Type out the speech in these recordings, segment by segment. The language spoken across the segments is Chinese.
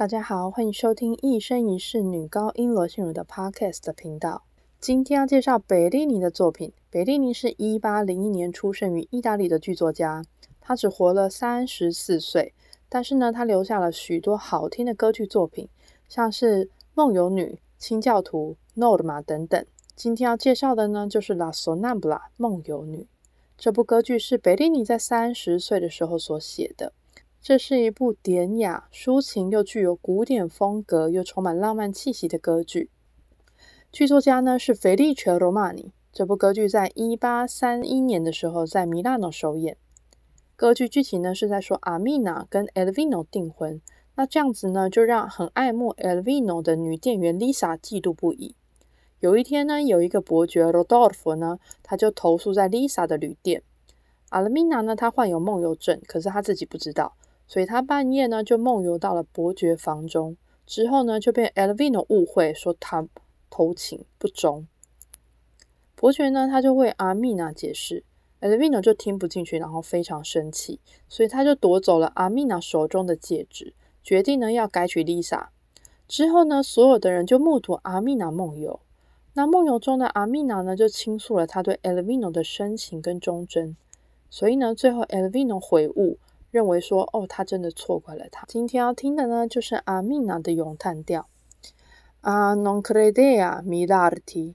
大家好，欢迎收听一生一世女高音罗心如的 Podcast 频道。今天要介绍贝利尼的作品。贝利尼是一八零一年出生于意大利的剧作家，他只活了三十四岁，但是呢，他留下了许多好听的歌剧作品，像是《梦游女》《清教徒》《Norma》等等。今天要介绍的呢，就是《La Sonnambula》梦游女。这部歌剧是贝利尼在三十岁的时候所写的。这是一部典雅、抒情又具有古典风格又充满浪漫气息的歌剧。剧作家呢是菲利切·罗马尼。这部歌剧在一八三一年的时候在米兰诺首演。歌剧剧情呢是在说阿米娜跟 Elvino 订婚。那这样子呢就让很爱慕 Elvino 的女店员 Lisa 嫉妒不已。有一天呢，有一个伯爵 Rodolfo 呢，他就投诉在 Lisa 的旅店。阿米娜呢，她患有梦游症，可是她自己不知道。所以他半夜呢就梦游到了伯爵房中，之后呢就被 Elvino 误会说他偷情不忠。伯爵呢他就为阿米娜解释，Elvino 就听不进去，然后非常生气，所以他就夺走了阿米娜手中的戒指，决定呢要改娶 Lisa。之后呢所有的人就目睹阿米娜梦游，那梦游中的阿米娜呢就倾诉了他对 Elvino 的深情跟忠贞，所以呢最后 Elvino 悔悟。认为说，哦，他真的错怪了他。今天要听的呢，就是阿米娜的咏叹调。啊，non credea mi l'arti。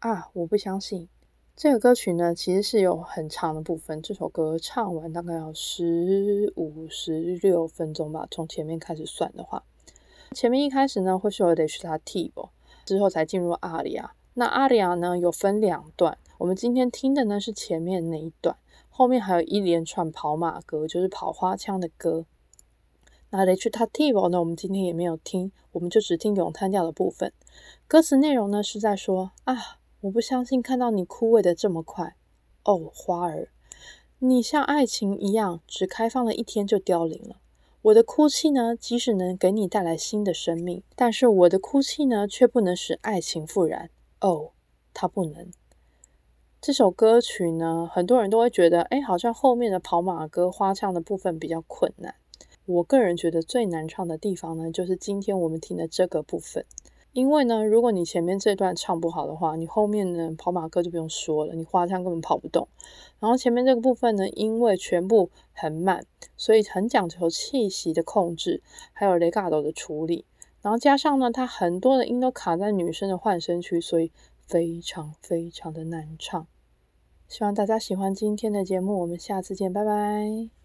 啊，我不相信。这个歌曲呢，其实是有很长的部分。这首歌唱完大概要十五、十六分钟吧，从前面开始算的话。前面一开始呢，会是有 recitativo，之后才进入阿里亚。那阿里亚呢，有分两段。我们今天听的呢，是前面那一段。后面还有一连串跑马歌，就是跑花腔的歌。那 recitativo 呢？我们今天也没有听，我们就只听咏叹调的部分。歌词内容呢是在说：啊，我不相信看到你枯萎的这么快。哦，花儿，你像爱情一样，只开放了一天就凋零了。我的哭泣呢，即使能给你带来新的生命，但是我的哭泣呢，却不能使爱情复燃。哦，它不能。这首歌曲呢，很多人都会觉得，哎，好像后面的跑马歌花唱的部分比较困难。我个人觉得最难唱的地方呢，就是今天我们听的这个部分。因为呢，如果你前面这段唱不好的话，你后面呢跑马歌就不用说了，你花腔根本跑不动。然后前面这个部分呢，因为全部很慢，所以很讲求气息的控制，还有雷嘎斗的处理。然后加上呢，它很多的音都卡在女生的换声区，所以。非常非常的难唱，希望大家喜欢今天的节目，我们下次见，拜拜。